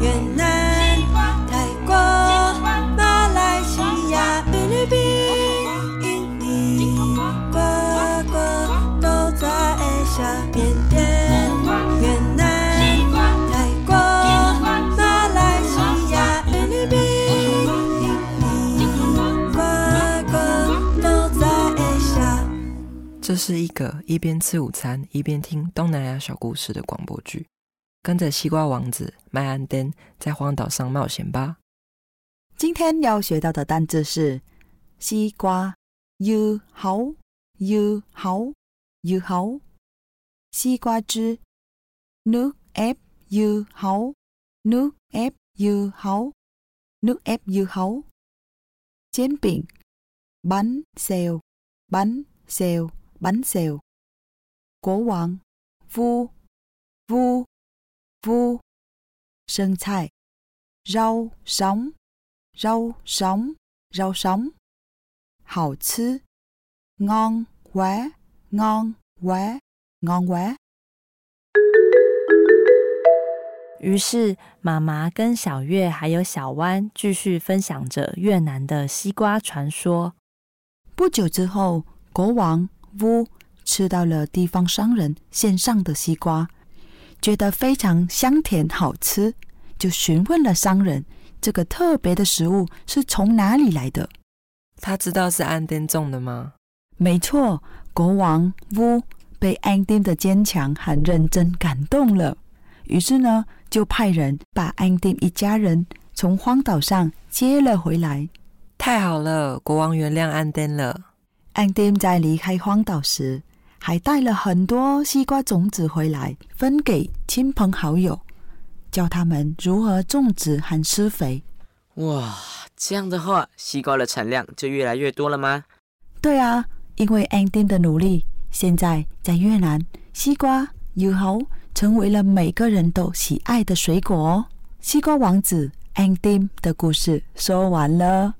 越南、泰国、马来西亚、菲律宾、印尼，个个都在下缅甸、越南、泰国、马来西亚、菲律宾、印尼，个个都在下。这是一个一边吃午餐一边听东南亚小故事的广播剧，跟着西瓜王子麦安登在荒岛上冒险吧。今天要学到的单字是西瓜，u 好，u 好，u 好，西瓜汁，nước ép u 好，nước ép u 好，nước ép u 好，煎饼，bánh xèo bánh xèo bánh xèo，国王，vu vu vu，生菜，rau sống rau sống rau sống，好吃，ngon quá ngon quá ngon quá。于是，妈妈跟小月还有小湾继续分享着越南的西瓜传说。不久之后，国王乌吃到了地方商人献上的西瓜，觉得非常香甜好吃，就询问了商人这个特别的食物是从哪里来的。他知道是安丁种的吗？没错，国王乌被安丁的坚强和认真感动了，于是呢，就派人把安丁一家人从荒岛上接了回来。太好了，国王原谅安丁了。安丁在离开荒岛时，还带了很多西瓜种子回来，分给亲朋好友，教他们如何种植和施肥。哇，这样的话，西瓜的产量就越来越多了吗？对啊，因为安丁的努力，现在在越南，西瓜、油猴成为了每个人都喜爱的水果哦。西瓜王子安丁的故事说完了。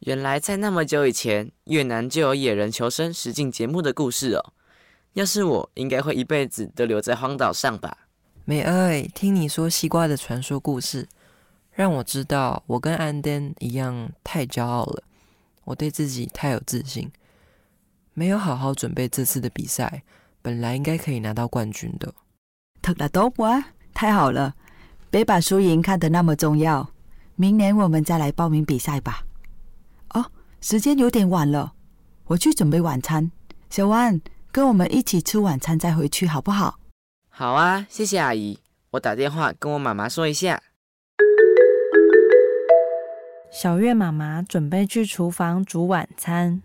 原来在那么久以前，越南就有野人求生实境节目的故事哦。要是我，应该会一辈子都留在荒岛上吧。美爱，听你说西瓜的传说故事，让我知道我跟安登一样太骄傲了。我对自己太有自信，没有好好准备这次的比赛，本来应该可以拿到冠军的。thật là tốt quá，太好了！别把输赢看得那么重要。明年我们再来报名比赛吧。哦，时间有点晚了，我去准备晚餐。小万，跟我们一起吃晚餐再回去好不好？好啊，谢谢阿姨。我打电话跟我妈妈说一下。小月妈妈准备去厨房煮晚餐。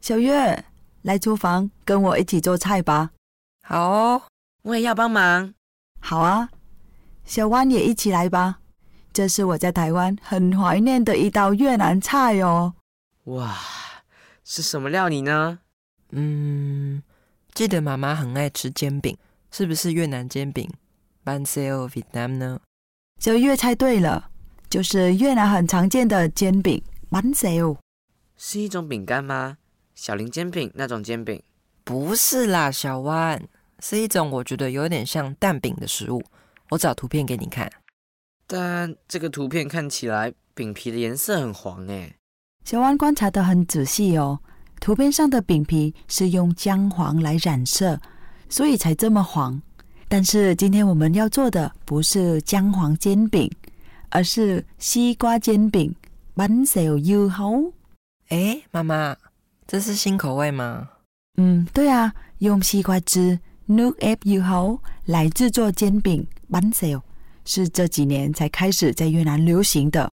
小月，来厨房跟我一起做菜吧。好哦，我也要帮忙。好啊，小弯也一起来吧。这是我在台湾很怀念的一道越南菜哦。哇，是什么料理呢？嗯，记得妈妈很爱吃煎饼，是不是越南煎饼 b a n s e o Vietnam 呢？小月猜对了，就是越南很常见的煎饼 bánh xèo。是一种饼干吗？小林煎饼那种煎饼？不是啦，小弯，是一种我觉得有点像蛋饼的食物。我找图片给你看。但这个图片看起来饼皮的颜色很黄诶。小万观察得很仔细哦，图片上的饼皮是用姜黄来染色，所以才这么黄。但是今天我们要做的不是姜黄煎饼，而是西瓜煎饼 bánh xèo dưa hấu。诶，妈妈，这是新口味吗？嗯，对啊，用西瓜汁 nước ép dưa hấu 来制作煎饼 bánh xèo，是这几年才开始在越南流行的。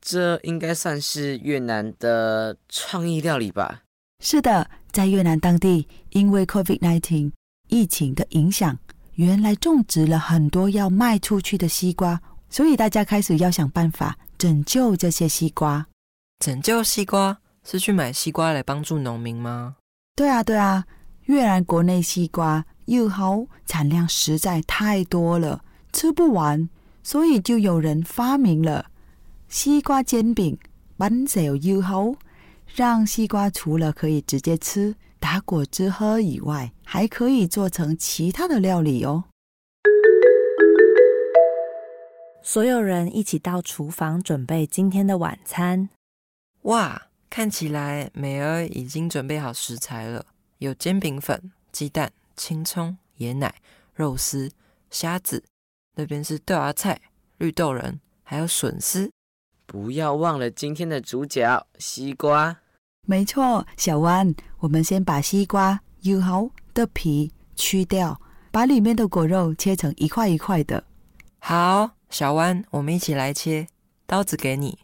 这应该算是越南的创意料理吧？是的，在越南当地，因为 COVID-19 疫情的影响，原来种植了很多要卖出去的西瓜，所以大家开始要想办法拯救这些西瓜。拯救西瓜是去买西瓜来帮助农民吗？对啊，对啊，越南国内西瓜又好，产量实在太多了，吃不完，所以就有人发明了西瓜煎饼 bánh xèo dưa hấu，让西瓜除了可以直接吃、打果汁喝以外，还可以做成其他的料理哦。所有人一起到厨房准备今天的晚餐。哇，看起来美儿已经准备好食材了，有煎饼粉、鸡蛋、青葱、椰奶、肉丝、虾子，那边是豆芽菜、绿豆仁，还有笋丝。不要忘了今天的主角西瓜。没错，小弯，我们先把西瓜油好的皮去掉，把里面的果肉切成一块一块的。好，小弯，我们一起来切，刀子给你。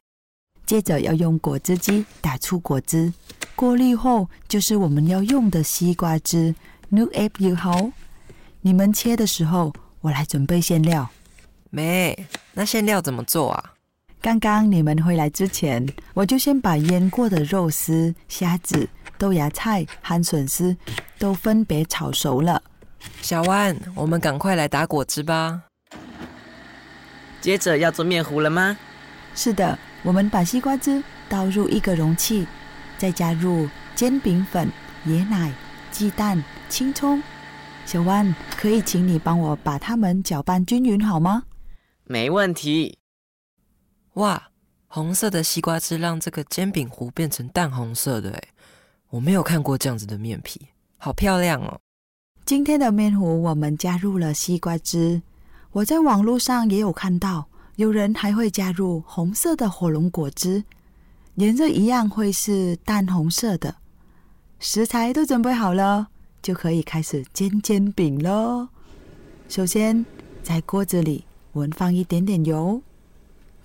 接着要用果汁机打出果汁，过滤后就是我们要用的西瓜汁。New app 油好，你们切的时候，我来准备馅料。没，那馅料怎么做啊？刚刚你们回来之前，我就先把腌过的肉丝、虾子、豆芽菜和笋丝都分别炒熟了。小万，我们赶快来打果汁吧。接着要做面糊了吗？是的，我们把西瓜汁倒入一个容器，再加入煎饼粉、椰奶、鸡蛋、青葱。小万，可以请你帮我把它们搅拌均匀好吗？没问题。哇，红色的西瓜汁让这个煎饼糊变成淡红色的，诶，我没有看过这样子的面皮，好漂亮哦。今天的面糊我们加入了西瓜汁，我在网络上也有看到，有人还会加入红色的火龙果汁，颜色一样会是淡红色的。食材都准备好了，就可以开始煎煎饼喽。首先，在锅子里我们放一点点油，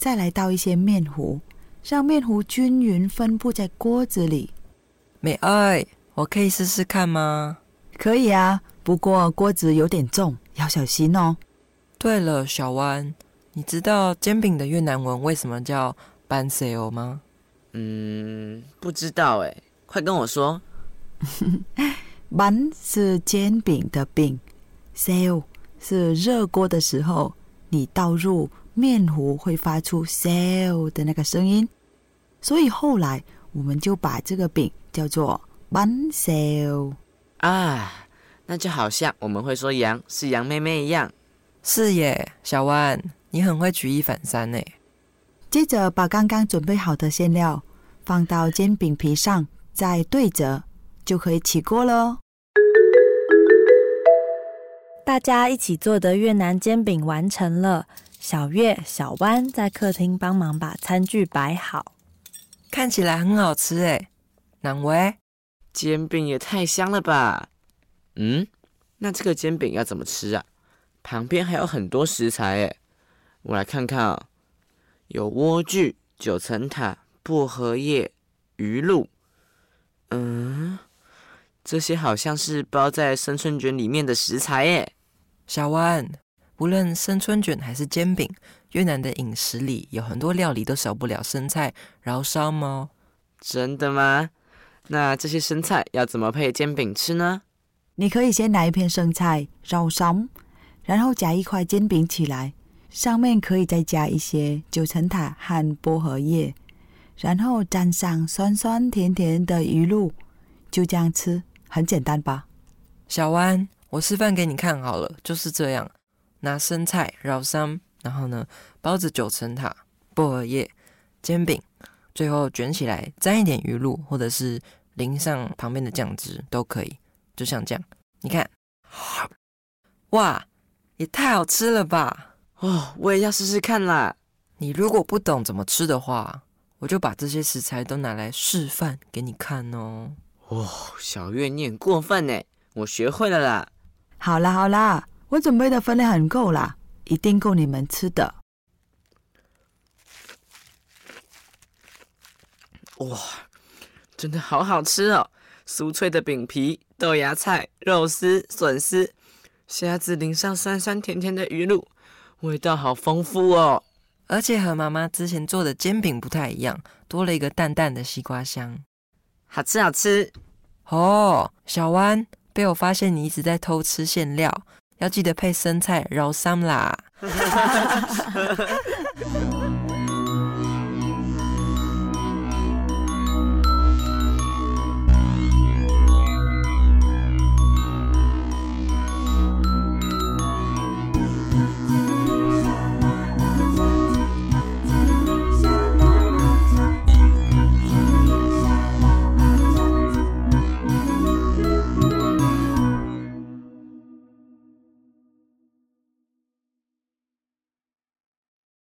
再来倒一些面糊，让面糊均匀分布在锅子里。美爱，我可以试试看吗？可以啊，不过锅子有点重，要小心哦。对了，小弯，你知道煎饼的越南文为什么叫 ban seo 吗？嗯，不知道哎，快跟我说。bun 是煎饼的饼，sale 是热锅的时候，你倒入面糊会发出 “sell” 的那个声音，所以后来我们就把这个饼叫做 bun sell”。啊，那就好像我们会说羊是羊妹妹一样。是耶，小弯，你很会举一反三呢。接着把刚刚准备好的馅料放到煎饼皮上，再对折，就可以起锅了。大家一起做的越南煎饼完成了。小月、小弯在客厅帮忙把餐具摆好。看起来很好吃哎。难为煎饼也太香了吧！嗯，那这个煎饼要怎么吃啊？旁边还有很多食材哎，我来看看啊，有莴苣、九层塔、薄荷叶、鱼露。嗯，这些好像是包在生春卷里面的食材耶。小弯，无论生春卷还是煎饼，越南的饮食里有很多料理都少不了生菜、饶烧哦。真的吗？那这些生菜要怎么配煎饼吃呢？你可以先拿一片生菜绕烧，然后夹一块煎饼起来，上面可以再加一些九层塔和薄荷叶，然后沾上酸酸甜甜的鱼露，就这样吃，很简单吧？小弯，我示范给你看好了，就是这样，拿生菜绕三，然后呢包子九层塔、薄荷叶、煎饼，最后卷起来，沾一点鱼露，或者是淋上旁边的酱汁都可以，就像这样。你看，哇，也太好吃了吧！哦，我也要试试看啦。你如果不懂怎么吃的话，我就把这些食材都拿来示范给你看哦。哦，小月你很过分呢，我学会了啦。好啦好啦，我准备的分量很够啦，一定够你们吃的。哇，真的好好吃哦！酥脆的饼皮、豆芽菜、肉丝、笋丝、虾子淋上酸酸甜甜的鱼露，味道好丰富哦。而且和妈妈之前做的煎饼不太一样，多了一个淡淡的西瓜香。好吃好吃哦！小弯，被我发现你一直在偷吃馅料，要记得配生菜揉三啦。